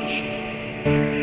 Música